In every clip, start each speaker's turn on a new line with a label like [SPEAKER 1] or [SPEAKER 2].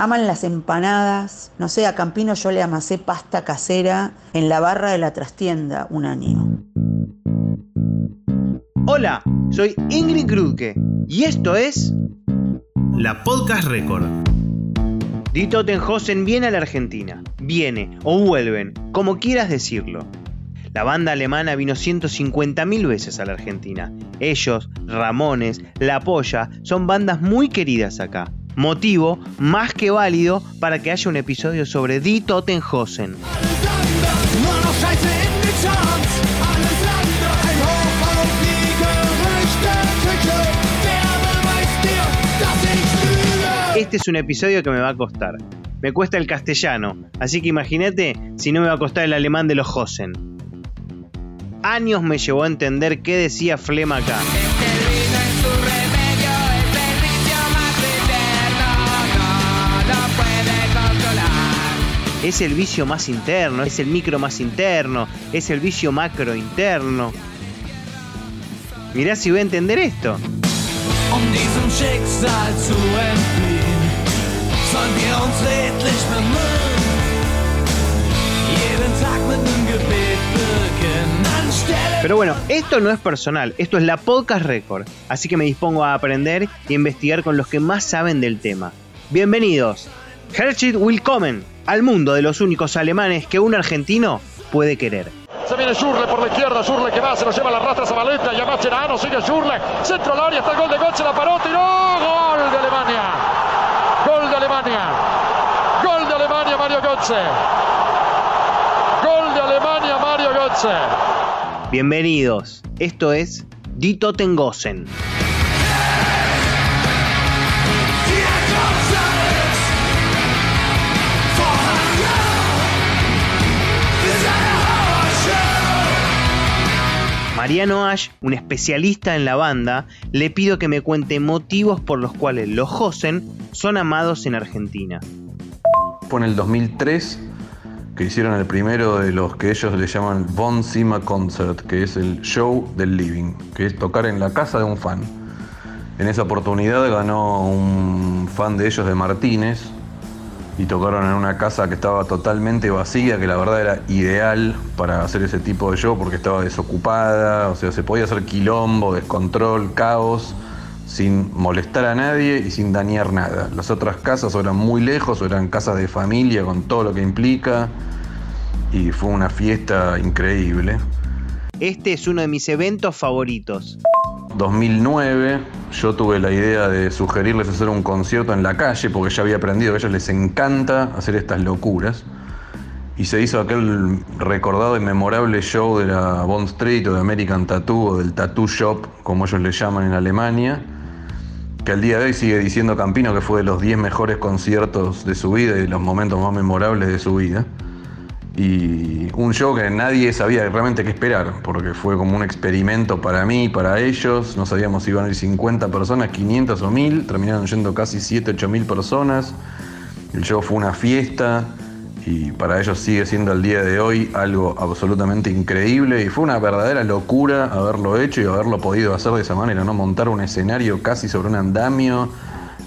[SPEAKER 1] Aman las empanadas. No sé, a Campino yo le amasé pasta casera en la barra de la trastienda un año.
[SPEAKER 2] Hola, soy Ingrid Krutke y esto es
[SPEAKER 3] La Podcast Record.
[SPEAKER 2] Die Totenhausen viene a la Argentina. Viene o vuelven, como quieras decirlo. La banda alemana vino 150.000 veces a la Argentina. Ellos, Ramones, La Polla, son bandas muy queridas acá. Motivo más que válido para que haya un episodio sobre Die Totenhausen. Este es un episodio que me va a costar. Me cuesta el castellano, así que imagínate si no me va a costar el alemán de los Hosen. Años me llevó a entender qué decía Flema acá. Es el vicio más interno, es el micro más interno, es el vicio macro interno. Mirá si voy a entender esto.
[SPEAKER 4] Um diesem Schicksal zu entfliehen, sollen wir uns redlich bemühen. Jeden Tag mit einem Gebet beginnen. Anstelle
[SPEAKER 2] Pero bueno, esto no es personal, esto es la Podcast Record, así que me dispongo a aprender y investigar con los que más saben del tema. Bienvenidos, Herzlich Willkommen al mundo de los únicos alemanes que un argentino puede querer.
[SPEAKER 5] Se viene Schurle por la izquierda, Schurle que va, se lo lleva la rastra Zabaleta, y a Macherano, sigue Schurle, centro al área, está el gol de Götze, la paró, tiró, gol de Alemania, gol de Alemania, gol de Alemania, Mario Götze, gol de Alemania, Mario Götze.
[SPEAKER 2] Bienvenidos, esto es Die Totengosen. Mariano Ash, un especialista en la banda, le pido que me cuente motivos por los cuales los Hosen son amados en Argentina.
[SPEAKER 6] Fue en el 2003 que hicieron el primero de los que ellos le llaman Von Sima Concert, que es el show del living, que es tocar en la casa de un fan. En esa oportunidad ganó un fan de ellos de Martínez y tocaron en una casa que estaba totalmente vacía, que la verdad era ideal para hacer ese tipo de show porque estaba desocupada, o sea, se podía hacer quilombo, descontrol, caos, sin molestar a nadie y sin dañar nada. Las otras casas eran muy lejos eran casas de familia con todo lo que implica y fue una fiesta increíble.
[SPEAKER 2] Este es uno de mis eventos favoritos.
[SPEAKER 6] 2009 yo tuve la idea de sugerirles hacer un concierto en la calle porque ya había aprendido que a ellos les encanta hacer estas locuras. Y se hizo aquel recordado y memorable show de la Bond Street o de American Tattoo o del Tattoo Shop, como ellos le llaman en Alemania, que al día de hoy sigue diciendo Campino que fue de los 10 mejores conciertos de su vida y de los momentos más memorables de su vida. Y un show que nadie sabía realmente qué esperar, porque fue como un experimento para mí y para ellos. No sabíamos si iban a ir 50 personas, 500 o 1000. Terminaron yendo casi 7, 8 mil personas. El show fue una fiesta y para ellos sigue siendo al día de hoy algo absolutamente increíble. Y fue una verdadera locura haberlo hecho y haberlo podido hacer de esa manera, ¿no? Montar un escenario casi sobre un andamio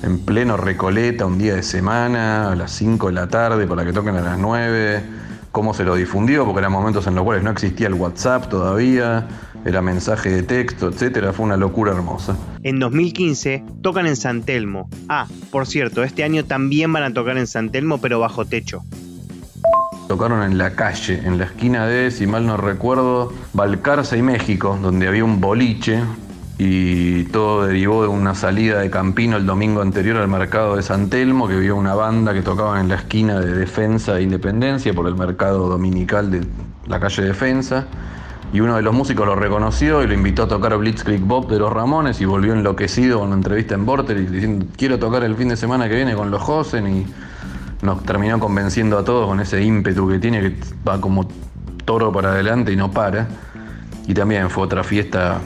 [SPEAKER 6] en pleno Recoleta, un día de semana, a las 5 de la tarde, para que toquen a las 9 cómo se lo difundió, porque eran momentos en los cuales no existía el WhatsApp todavía, era mensaje de texto, etcétera, fue una locura hermosa.
[SPEAKER 2] En 2015 tocan en San Telmo. Ah, por cierto, este año también van a tocar en San Telmo, pero bajo techo.
[SPEAKER 6] Tocaron en la calle, en la esquina de, si mal no recuerdo, Balcarce y México, donde había un boliche y todo derivó de una salida de Campino el domingo anterior al mercado de San Telmo, que vio una banda que tocaba en la esquina de Defensa e Independencia por el mercado dominical de la calle Defensa. y uno de los músicos lo reconoció y lo invitó a tocar Blitzkrieg Bob de los Ramones y volvió enloquecido con una entrevista en Vorterix diciendo quiero tocar el fin de semana que viene con los Josen y nos terminó convenciendo a todos con ese ímpetu que tiene que va como toro para adelante y no para. Y también fue otra fiesta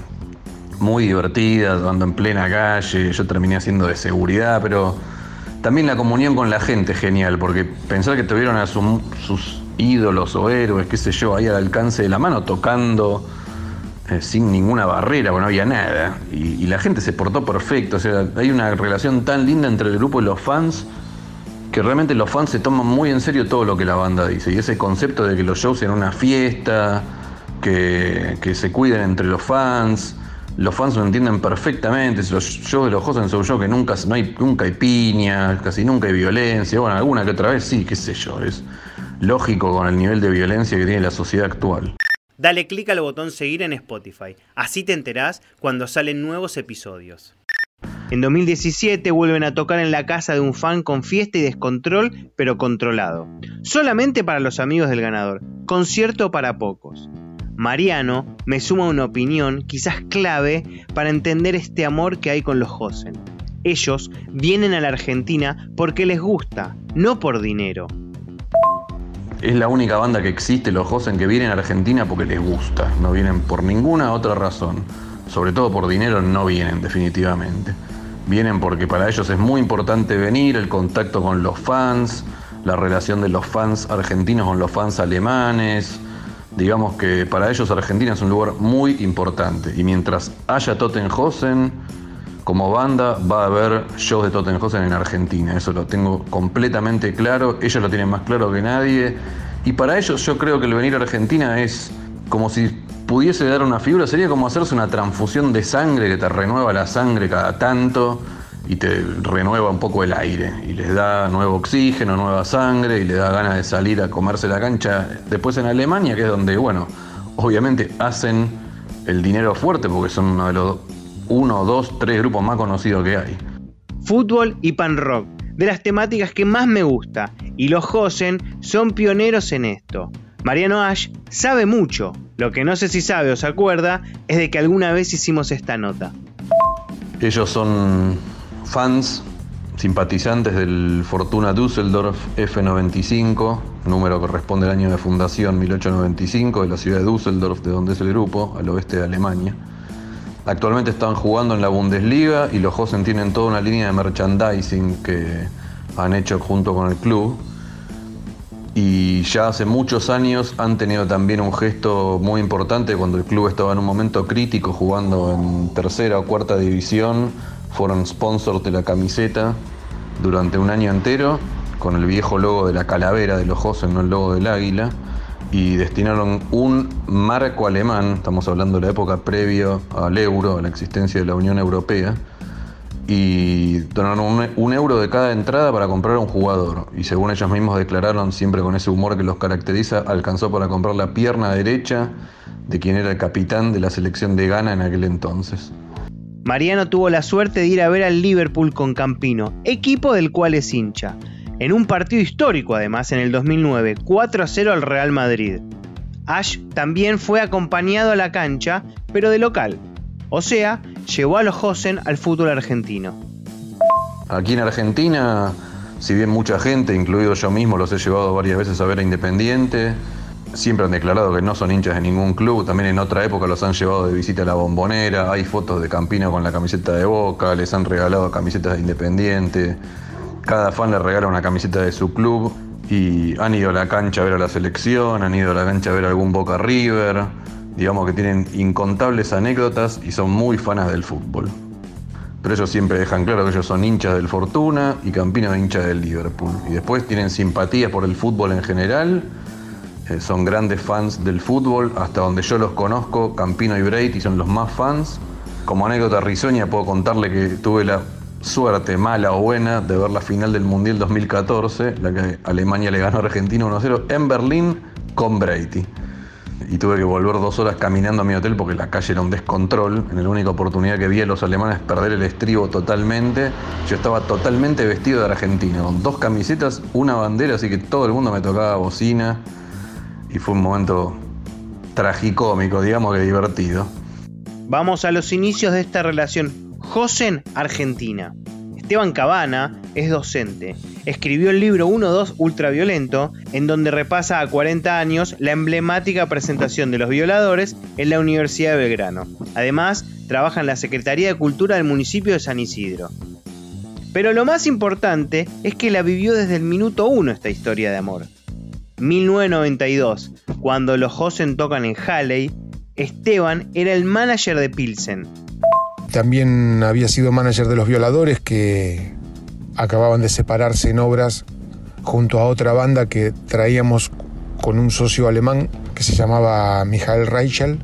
[SPEAKER 6] muy divertida, andando en plena calle, yo terminé haciendo de seguridad, pero también la comunión con la gente genial, porque pensar que tuvieron a sus ídolos o héroes, qué sé yo, ahí al alcance de la mano, tocando eh, sin ninguna barrera, porque no había nada. Y, y, la gente se portó perfecto. O sea, hay una relación tan linda entre el grupo y los fans que realmente los fans se toman muy en serio todo lo que la banda dice. Y ese concepto de que los shows sean una fiesta, que, que se cuiden entre los fans. Los fans lo entienden perfectamente. Los shows de los Hosen son shows que nunca, no hay, nunca hay piña, casi nunca hay violencia. Bueno, alguna que otra vez sí, qué sé yo. Es, lógico con el nivel de violencia que tiene la sociedad actual.
[SPEAKER 2] Dale clic al botón seguir en Spotify, así te enterás cuando salen nuevos episodios. En 2017 vuelven a tocar en la casa de un fan con fiesta y descontrol, pero controlado. Solamente para los amigos del ganador, concierto para pocos. Mariano me suma una opinión quizás clave para entender este amor que hay con los Josen. Ellos vienen a la Argentina porque les gusta, no por dinero
[SPEAKER 6] es la única banda que existe, los Josen, que vienen a Argentina porque les gusta. No vienen por ninguna otra razón. Sobre todo por dinero no vienen definitivamente. Vienen porque para ellos es muy importante venir, el contacto con los fans, la relación de los fans argentinos con los fans alemanes. Digamos que para ellos Argentina es un lugar muy importante. Y mientras haya Tottenhosen, como banda va a haber shows de Tottenhausen en Argentina, eso lo tengo completamente claro, ellos lo tienen más claro que nadie. Y para ellos yo creo que el venir a Argentina es como si pudiese dar una figura, sería como hacerse una transfusión de sangre que te renueva la sangre cada tanto y te renueva un poco el aire y les da nuevo oxígeno, nueva sangre y les da ganas de salir a comerse la cancha después en Alemania, que es donde, bueno, obviamente hacen el dinero fuerte porque son uno de los uno, dos, tres grupos más conocidos que hay.
[SPEAKER 2] Fútbol y pan rock, de las temáticas que más me gusta, y los Josen son pioneros en esto. Mariano Ash sabe mucho, lo que no sé si sabe o se acuerda es de que alguna vez hicimos esta nota.
[SPEAKER 6] Ellos son fans, simpatizantes del Fortuna Düsseldorf F95, número que corresponde al año de fundación 1895 de la ciudad de Düsseldorf, de donde es el grupo, al oeste de Alemania. Actualmente están jugando en la Bundesliga y los Hosen tienen toda una línea de merchandising que han hecho junto con el club. Y ya hace muchos años han tenido también un gesto muy importante cuando el club estaba en un momento crítico jugando en tercera o cuarta división. Fueron sponsors de la camiseta durante un año entero con el viejo logo de la calavera de los Hosen, no el logo del águila y destinaron un marco alemán, estamos hablando de la época previa al euro, a la existencia de la Unión Europea, y donaron un, euro de cada entrada para comprar un jugador. Y según ellos mismos declararon, siempre con ese humor que los caracteriza, alcanzó para comprar la pierna derecha de quien era el capitán de la selección de Ghana en aquel entonces.
[SPEAKER 2] Mariano tuvo la suerte de ir a ver al Liverpool con Campino, equipo del cual es hincha en un partido histórico además en el 2009, 4 a 0 al Real Madrid. Ash también fue acompañado a la cancha, pero de local. O sea, llevó a los Hosen al fútbol argentino.
[SPEAKER 6] Aquí en Argentina, si bien mucha gente, incluido yo mismo, los he llevado varias veces a ver a Independiente, siempre han declarado que no son hinchas de ningún club. También en otra época los han llevado de visita a la bombonera. Hay fotos de Campino con la camiseta de Boca, les han regalado camisetas de Independiente. Cada fan le regala una camiseta de su club y han ido a la cancha a ver a la selección, han ido a la cancha a ver algún Boca River. Digamos que tienen incontables anécdotas y son muy fanas del fútbol. Pero ellos siempre dejan claro que ellos son hinchas del Fortuna y Campino es hincha del Liverpool. Y después tienen simpatía por el fútbol en general. Eh, son grandes fans del fútbol. Hasta donde yo los conozco, Campino y Brady son los más fans. Como anécdota risueña puedo contarle que tuve la suerte, mala o buena, de ver la final del Mundial 2014, la que Alemania le ganó a Argentina 1-0 en Berlín con Brady. Y tuve que volver dos horas caminando a mi hotel porque la calle era un descontrol. En la única oportunidad que vi a los alemanes perder el estribo totalmente, yo estaba totalmente vestido de Argentina, con dos camisetas, una bandera, así que todo el mundo me tocaba bocina. Y fue un momento tragicómico, digamos que divertido.
[SPEAKER 2] Vamos a los inicios de esta relación Josen-Argentina. Esteban Cabana es docente. Escribió el libro 1-2 Ultraviolento, en donde repasa a 40 años la emblemática presentación de los violadores en la Universidad de Belgrano. Además, trabaja en la Secretaría de Cultura del municipio de San Isidro. Pero lo más importante es que la vivió desde el minuto 1 esta historia de amor. 1992, cuando los Josen tocan en Halley, Esteban era el manager de Pilsen,
[SPEAKER 7] también había sido manager de los violadores que acababan de separarse en obras junto a otra banda que traíamos con un socio alemán que se llamaba Michael Reichel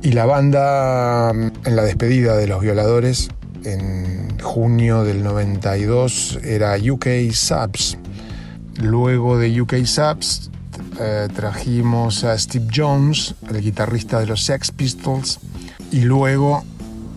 [SPEAKER 7] y la banda en la despedida de los violadores en junio del 92 era UK Subs. Luego de UK Subs eh, trajimos a Steve Jones, el guitarrista de los Sex Pistols, y luego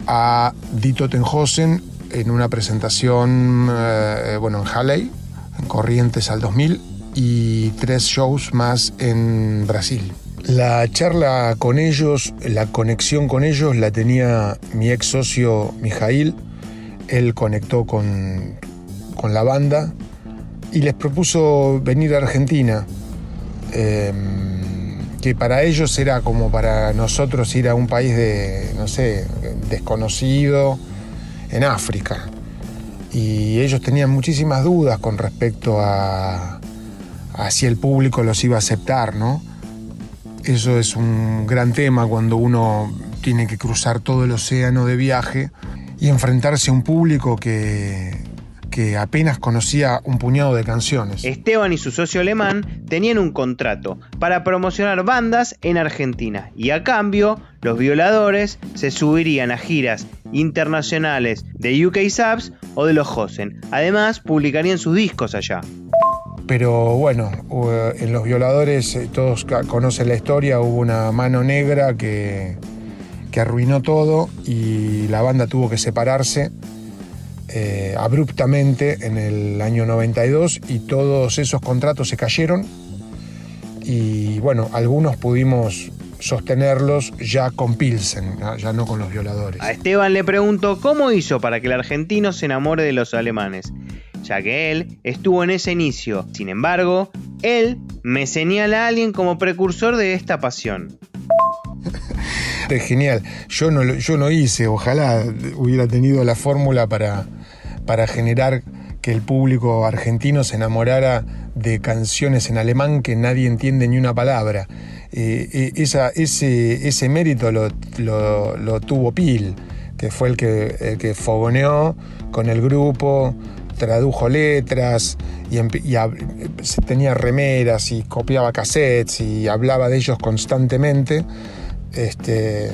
[SPEAKER 7] a Dito Tenhosen en una presentación eh, bueno, en Halley, en Corrientes al 2000, y tres shows más en Brasil. La charla con ellos, la conexión con ellos la tenía mi ex socio Mijail. Él conectó con, con la banda y les propuso venir a Argentina. Em, que para ellos era como para nosotros ir a un país de, no sé, desconocido en África. Y ellos tenían muchísimas dudas con respecto a, si el público los iba a aceptar, ¿no? Eso es un gran tema cuando uno tiene que cruzar todo el océano de viaje y enfrentarse a un público que, que apenas conocía un puñado de canciones.
[SPEAKER 2] Esteban y su socio alemán tenían un contrato para promocionar bandas en Argentina y a cambio los violadores se subirían a giras internacionales de UK Subs o de los Hosen. Además publicarían sus discos allá.
[SPEAKER 7] Pero bueno, en los violadores eh, todos conocen la historia, hubo una mano negra que, que arruinó todo y la banda tuvo que separarse eh, abruptamente en el año 92 y todos esos contratos se cayeron y bueno, algunos pudimos sostenerlos ya con Pilsen, ya no con los violadores.
[SPEAKER 2] A Esteban le pregunto cómo hizo para que el argentino se enamore de los alemanes, ya que él estuvo en ese inicio. Sin embargo, él me señala a alguien como precursor de esta pasión.
[SPEAKER 7] Es genial. Yo no, yo no hice, ojalá hubiera tenido la fórmula para, para generar que el público argentino se enamorara de canciones en alemán que nadie entiende ni una palabra. Eh, eh, ese, ese, mérito lo, tuvo Pil, que fue el que, que fogoneó con el grupo, tradujo letras y, tenía remeras y copiaba cassettes y hablaba de ellos constantemente. Este,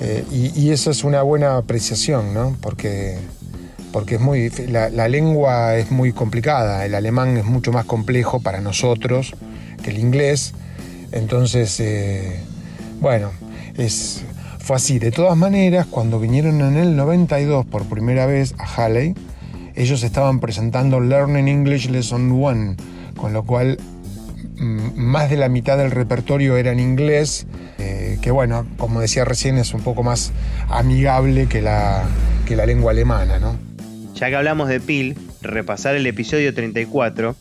[SPEAKER 7] eh, y, y, eso es una buena apreciación, ¿no? Porque porque es muy, la, lengua es muy complicada, el alemán es mucho más complejo para nosotros que el inglés, entonces, eh, bueno, es, fue así. De todas maneras, cuando vinieron en el 92 por primera vez a Halley, ellos estaban presentando Learning English Lesson 1, con lo cual mm, más de la mitad del repertorio era en inglés, eh, que bueno, como decía recién, es un poco más amigable que la, que la lengua alemana, ¿no?
[SPEAKER 2] Ya que hablamos de Pil, repasar el episodio 34,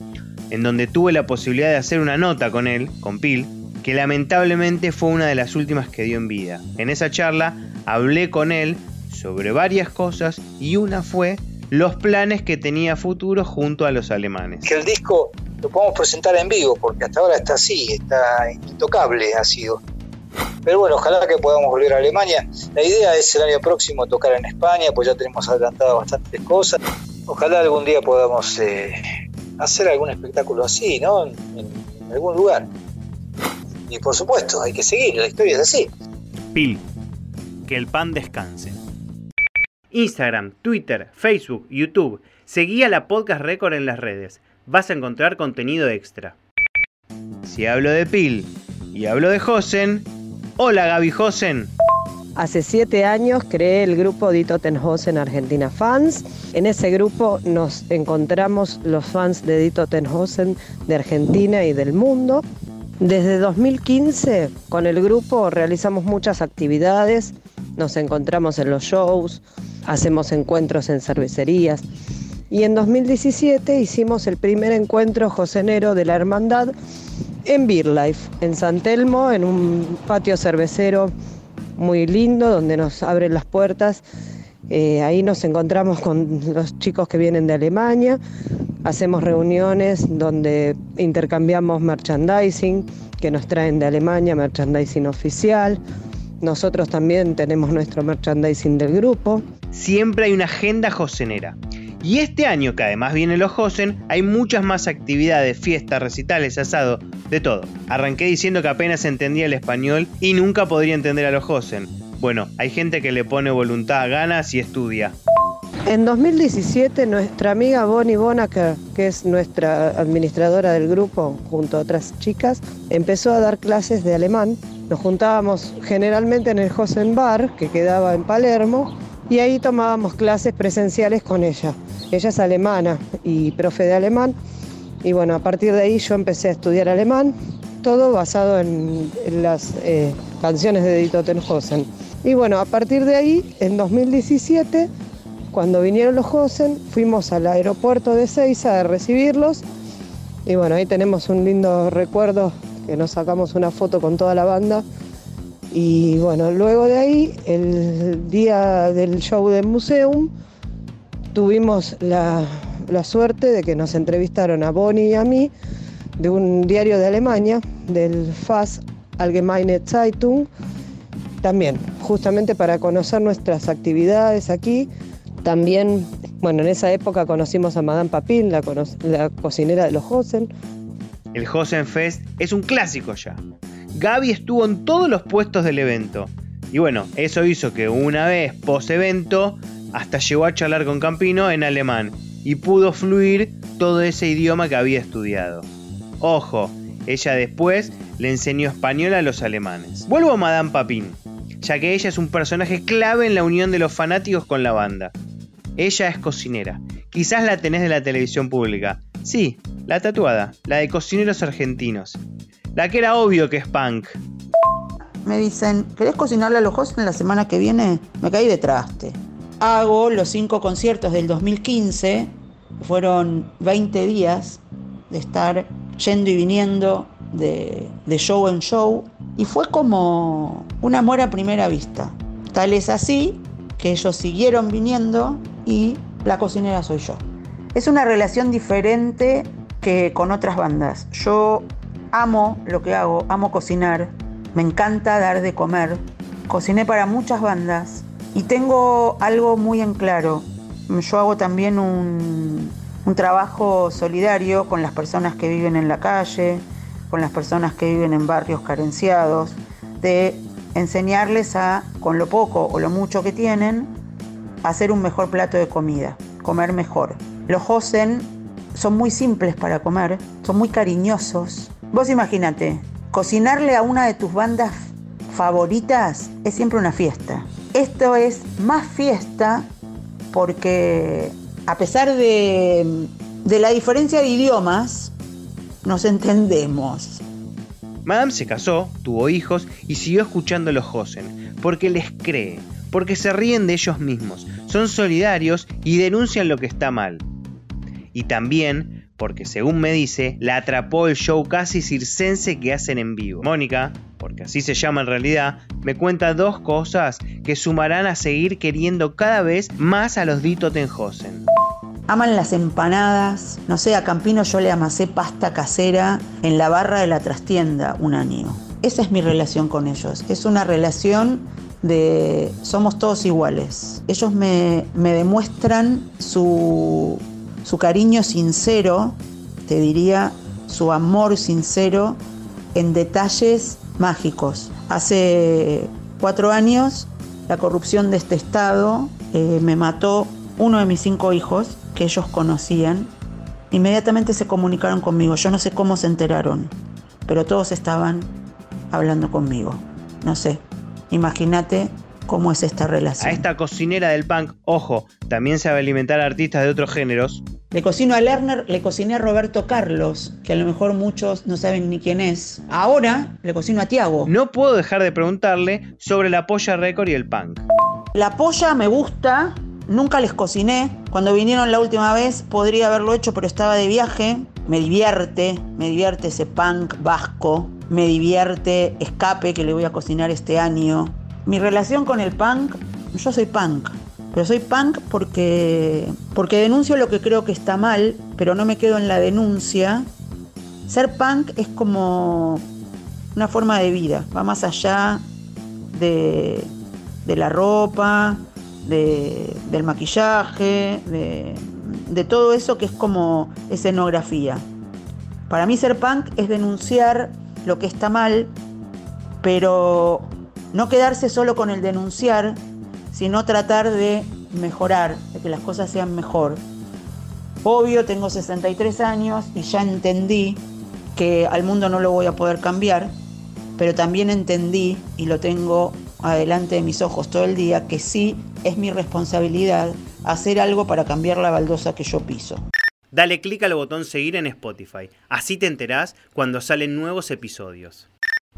[SPEAKER 2] en donde tuve la posibilidad de hacer una nota con él, con Pil, que lamentablemente fue una de las últimas que dio en vida. En esa charla hablé con él sobre varias cosas y una fue los planes que tenía futuro junto a los alemanes.
[SPEAKER 8] Que el disco lo podemos presentar en vivo, porque hasta ahora está así, está intocable ha sido. Pero bueno, ojalá que podamos volver a Alemania. La idea es el año próximo tocar en España, pues ya tenemos adelantado bastantes cosas. Ojalá algún día podamos eh, hacer algún espectáculo así, ¿no? En, algún lugar. Y por supuesto, hay que seguir, la historia es así.
[SPEAKER 2] Pil, que el pan descanse. Instagram, Twitter, Facebook, YouTube. Seguí a la Podcast Record en las redes. Vas a encontrar contenido extra. Si hablo de Pil y hablo de Josen, Hola Gaby Josen.
[SPEAKER 9] Hace siete años creé el grupo Dito Tenhosen Argentina Fans. En ese grupo nos encontramos los fans de Dito Tenhosen de Argentina y del mundo. Desde 2015 con el grupo realizamos muchas actividades, nos encontramos en los shows, hacemos encuentros en cervecerías y en 2017 hicimos el primer encuentro josenero de la hermandad en Beer Life, en San Telmo, en un patio cervecero muy lindo donde nos abren las puertas. Eh, ahí nos encontramos con los chicos que vienen de Alemania, hacemos reuniones donde intercambiamos merchandising que nos traen de Alemania, merchandising oficial. Nosotros también tenemos nuestro merchandising del grupo.
[SPEAKER 2] Siempre hay una agenda josenera. Y este año, que además viene los Josen, hay muchas más actividades, fiestas, recitales, asado, de todo. Arranqué diciendo que apenas entendía el español y nunca podría entender a los Josen. Bueno, hay gente que le pone voluntad, ganas y estudia.
[SPEAKER 9] En 2017 nuestra amiga Bonnie Bonaker, que es nuestra administradora del grupo junto a otras chicas, empezó a dar clases de alemán. Nos juntábamos generalmente en el Josen Bar, que quedaba en Palermo, y ahí tomábamos clases presenciales con ella. Ella es alemana y profe de alemán. Y bueno, a partir de ahí yo empecé a estudiar alemán, todo basado en, las eh, canciones de Dito Tenhosen. Y bueno, a partir de ahí, en 2017, cuando vinieron los Hosen, fuimos al aeropuerto de Seiza a recibirlos. Y bueno, ahí tenemos un lindo recuerdo que nos sacamos una foto con toda la banda. Y bueno, luego de ahí, el día del show del Museum, tuvimos la, suerte de que nos entrevistaron a Bonnie y a mí de un diario de Alemania, del FAS Allgemeine Zeitung, también, justamente para conocer nuestras actividades aquí. También, bueno, en esa época conocimos a Madame Papin, la, la cocinera de los Hosen.
[SPEAKER 2] El Hosen Fest es un clásico ya. Gaby estuvo en todos los puestos del evento. Y bueno, eso hizo que una vez post evento hasta llegó a charlar con Campino en alemán y pudo fluir todo ese idioma que había estudiado. Ojo, ella después le enseñó español a los alemanes. Vuelvo a Madame Papin, ya que ella es un personaje clave en la unión de los fanáticos con la banda. Ella es cocinera, quizás la tenés de la televisión pública. Sí, la tatuada, la de cocineros argentinos. La que era obvio que es punk.
[SPEAKER 1] Me dicen, ¿querés cocinarle a los en la semana que viene? Me caí de traste hago los cinco conciertos del 2015, fueron 20 días de estar yendo y viniendo de, show en show, y fue como un amor a primera vista. Tal es así que ellos siguieron viniendo y la cocinera soy yo. Es una relación diferente que con otras bandas. Yo amo lo que hago, amo cocinar, me encanta dar de comer. Cociné para muchas bandas y tengo algo muy en claro. Yo hago también un, trabajo solidario con las personas que viven en la calle, con las personas que viven en barrios carenciados, de enseñarles a, con lo poco o lo mucho que tienen, hacer un mejor plato de comida, comer mejor. Los Hosen son muy simples para comer, son muy cariñosos. Vos imagínate, cocinarle a una de tus bandas favoritas es siempre una fiesta. Esto es más fiesta porque a pesar de, la diferencia de idiomas, nos entendemos.
[SPEAKER 2] Madame se casó, tuvo hijos y siguió escuchando a los Hosen, porque les cree, porque se ríen de ellos mismos, son solidarios y denuncian lo que está mal. Y también porque según me dice, la atrapó el show casi circense que hacen en vivo. Mónica, porque así se llama en realidad, me cuenta dos cosas que sumarán a seguir queriendo cada vez más a los Dito Tenhosen.
[SPEAKER 1] Aman las empanadas, no sé, a Campino yo le amasé pasta casera en la barra de la trastienda un año. Esa es mi relación con ellos, es una relación de somos todos iguales. Ellos me, me demuestran su su cariño sincero, te diría, su amor sincero en detalles mágicos. Hace cuatro años la corrupción de este Estado eh, me mató uno de mis cinco hijos que ellos conocían. Inmediatamente se comunicaron conmigo. Yo no sé cómo se enteraron, pero todos estaban hablando conmigo. No sé, imagínate cómo es esta relación.
[SPEAKER 2] A esta cocinera del punk, ojo, también sabe alimentar a artistas de otros géneros.
[SPEAKER 1] Le cocino a Lerner, le cociné a Roberto Carlos, que a lo mejor muchos no saben ni quién es. Ahora le cocino a Tiago.
[SPEAKER 2] No puedo dejar de preguntarle sobre la polla récord y el punk.
[SPEAKER 1] La polla me gusta, nunca les cociné. Cuando vinieron la última vez podría haberlo hecho, pero estaba de viaje. Me divierte, me divierte ese punk vasco. Me divierte Escape, que le voy a cocinar este año. Mi relación con el punk, yo soy punk. Pero soy punk porque, porque denuncio lo que creo que está mal, pero no me quedo en la denuncia. Ser punk es como una forma de vida, va más allá de, de la ropa, de, del maquillaje, de, de todo eso que es como escenografía. Para mí ser punk es denunciar lo que está mal, pero no quedarse solo con el denunciar, sino tratar de mejorar, de que las cosas sean mejor. Obvio, tengo 63 años y ya entendí que al mundo no lo voy a poder cambiar, pero también entendí y lo tengo adelante de mis ojos todo el día que sí es mi responsabilidad hacer algo para cambiar la baldosa que yo piso.
[SPEAKER 2] Dale clic al botón seguir en Spotify, así te enterás cuando salen nuevos episodios.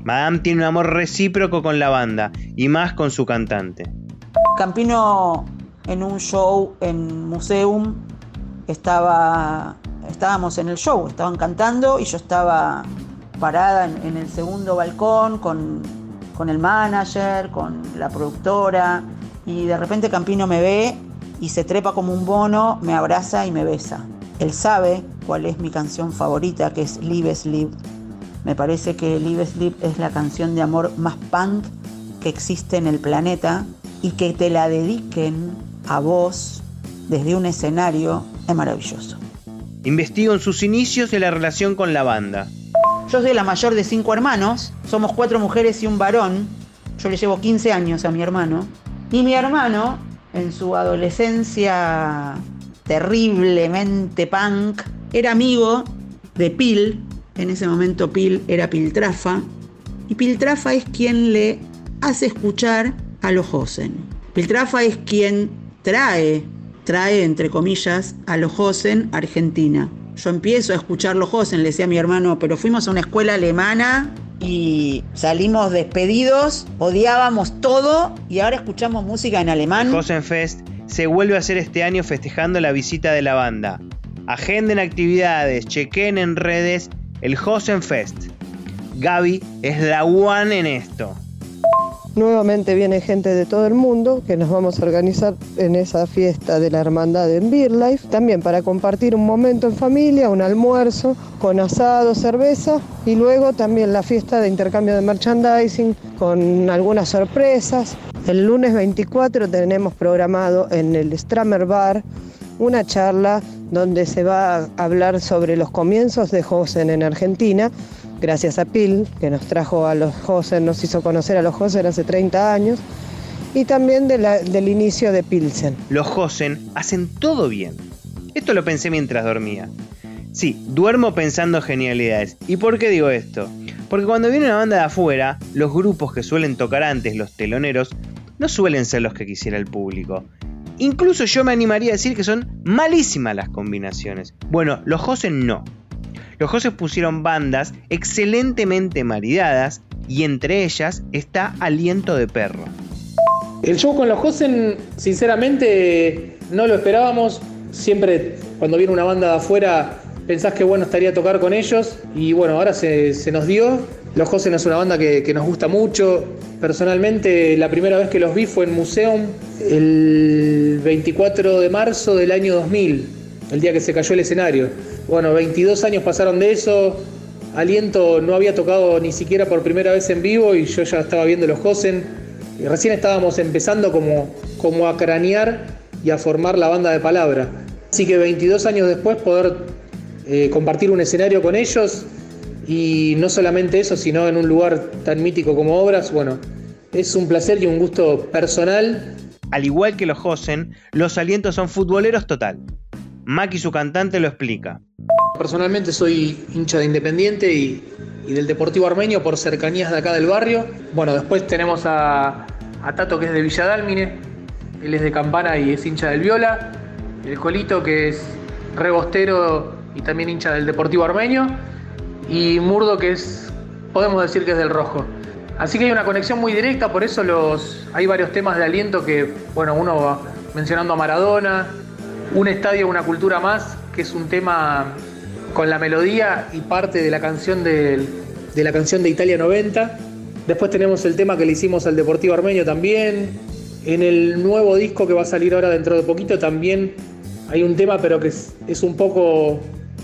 [SPEAKER 2] Madame tiene un amor recíproco con la banda y más con su cantante.
[SPEAKER 1] Campino en un show en Museum estaba estábamos en el show, estaban cantando y yo estaba parada en, el segundo balcón con, con el manager, con la productora y de repente Campino me ve y se trepa como un bono, me abraza y me besa. Él sabe cuál es mi canción favorita, que es Live Sleep. Me parece que Live Sleep es la canción de amor más punk que existe en el planeta y que te la dediquen a vos desde un escenario es maravilloso.
[SPEAKER 2] Investigo en sus inicios de la relación con la banda.
[SPEAKER 1] Yo soy la mayor de cinco hermanos, somos cuatro mujeres y un varón. Yo le llevo 15 años a mi hermano. Y mi hermano, en su adolescencia terriblemente punk, era amigo de Pil. En ese momento Pil era Piltrafa. Y Piltrafa es quien le hace escuchar a los Hosen. Piltrafa es quien trae, trae entre comillas, a los Hosen a Argentina. Yo empiezo a escuchar los Hosen, le decía a mi hermano, pero fuimos a una escuela alemana y salimos despedidos, odiábamos todo y ahora escuchamos música en alemán.
[SPEAKER 2] Hosenfest se vuelve a hacer este año festejando la visita de la banda. Agenden actividades, chequen en redes el Hosenfest. Gaby es la one en esto.
[SPEAKER 9] Nuevamente viene gente de todo el mundo que nos vamos a organizar en esa fiesta de la hermandad en Beer Life. También para compartir un momento en familia, un almuerzo con asado, cerveza y luego también la fiesta de intercambio de merchandising con algunas sorpresas. El lunes 24 tenemos programado en el Stramer Bar una charla donde se va a hablar sobre los comienzos de Josen en Argentina gracias a Pil, que nos trajo a los Hosen, nos hizo conocer a los Hosen hace 30 años, y también del inicio de Pilsen.
[SPEAKER 2] Los Hosen hacen todo bien. Esto lo pensé mientras dormía. Sí, duermo pensando genialidades. ¿Y por qué digo esto? Porque cuando viene una banda de afuera, los grupos que suelen tocar antes, los teloneros, no suelen ser los que quisiera el público. Incluso yo me animaría a decir que son malísimas las combinaciones. Bueno, los Hosen no. Los Joses pusieron bandas excelentemente maridadas y entre ellas está Aliento de Perro.
[SPEAKER 10] El show con los Josen, sinceramente, no lo esperábamos. Siempre cuando viene una banda de afuera pensás que bueno estaría tocar con ellos y bueno, ahora se, se nos dio. Los Josen es una banda que, que, nos gusta mucho. Personalmente, la primera vez que los vi fue en Museum el 24 de marzo del año 2000, el día que se cayó el escenario. Bueno, 22 años pasaron de eso. Aliento no había tocado ni siquiera por primera vez en vivo y yo ya estaba viendo los Josen. Y recién estábamos empezando como, como a cranear y a formar la banda de palabra. Así que 22 años después poder eh, compartir un escenario con ellos y no solamente eso, sino en un lugar tan mítico como Obras, bueno, es un placer y un gusto personal.
[SPEAKER 2] Al igual que los Josen, los alientos son futboleros total. Maki, su cantante, lo explica.
[SPEAKER 10] Personalmente soy hincha de Independiente y, del Deportivo Armenio por cercanías de acá del barrio. Bueno, después tenemos a, Tato que es de Villadálmine, él es de Campana y es hincha del Viola, el Colito que es rebostero y también hincha del Deportivo Armenio, y Murdo que es, podemos decir que es del Rojo. Así que hay una conexión muy directa, por eso los, hay varios temas de aliento que, bueno, uno va mencionando a Maradona, un estadio, una cultura más, que es un tema con la melodía y parte de la canción de, la canción de Italia 90. Después tenemos el tema que le hicimos al Deportivo Armenio también. En el nuevo disco que va a salir ahora dentro de poquito también hay un tema, pero que es un poco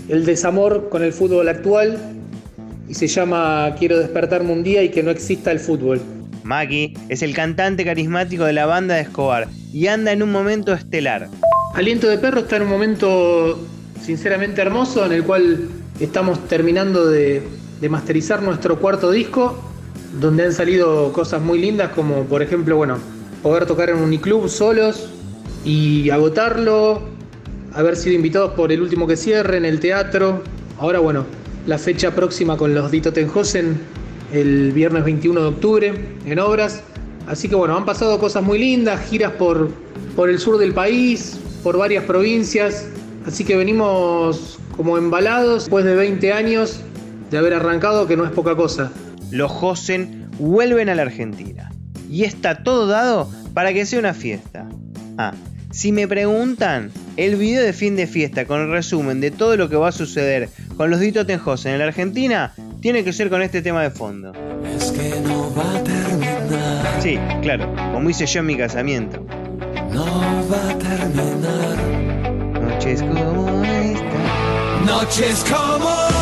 [SPEAKER 10] el desamor con el fútbol actual y se llama Quiero despertarme un día y que no exista el fútbol.
[SPEAKER 2] Maki es el cantante carismático de la banda de Escobar y anda en un momento estelar.
[SPEAKER 10] Aliento de Perro está en un momento sinceramente hermoso en el cual estamos terminando de, de masterizar nuestro cuarto disco, donde han salido cosas muy lindas como por ejemplo, bueno, poder tocar en un uniclub solos y agotarlo, haber sido invitados por el último que cierre en el teatro. Ahora bueno, la fecha próxima con los Dito Tenjosen el viernes 21 de octubre en obras. Así que bueno, han pasado cosas muy lindas, giras por, por el sur del país, por varias provincias. Así que venimos como embalados después de 20 años de haber arrancado, que no es poca cosa.
[SPEAKER 2] Los Josen vuelven a la Argentina. Y está todo dado para que sea una fiesta. Ah, si me preguntan, el video de fin de fiesta con el resumen de todo lo que va a suceder con los Dito Tenjosen en la Argentina tiene que ser con este tema de fondo.
[SPEAKER 4] Es que no va a terminar.
[SPEAKER 2] Sí, claro, como hice yo en mi casamiento.
[SPEAKER 4] No va a terminar.
[SPEAKER 2] Noches como esta.
[SPEAKER 4] Noches como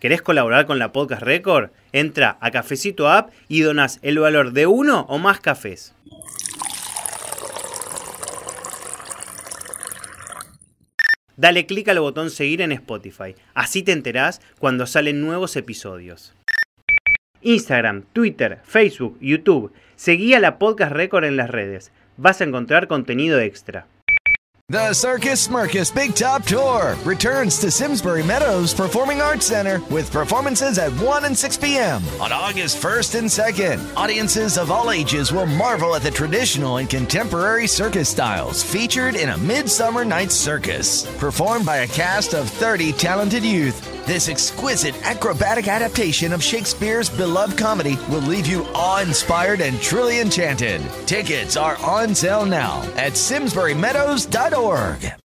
[SPEAKER 2] ¿Querés colaborar con la Podcast Record? Entra a Cafecito App y donás el valor de uno o más cafés. Dale clic al botón seguir en Spotify, así te enterás cuando salen nuevos episodios. Instagram, Twitter, Facebook, YouTube. Seguí a la Podcast Record en las redes. Vas a encontrar contenido extra.
[SPEAKER 11] The Circus Smirkus Big Top Tour returns to Simsbury Meadows Performing Arts Center with performances at 1 and 6 p.m. on August 1st and 2nd. Audiences of all ages will marvel at the traditional and contemporary circus styles featured in a Midsummer Night's Circus. Performed by a cast of 30 talented youth, this exquisite acrobatic adaptation of Shakespeare's beloved comedy will leave you awe inspired and truly enchanted. Tickets are on sale now at SimsburyMeadows.org org.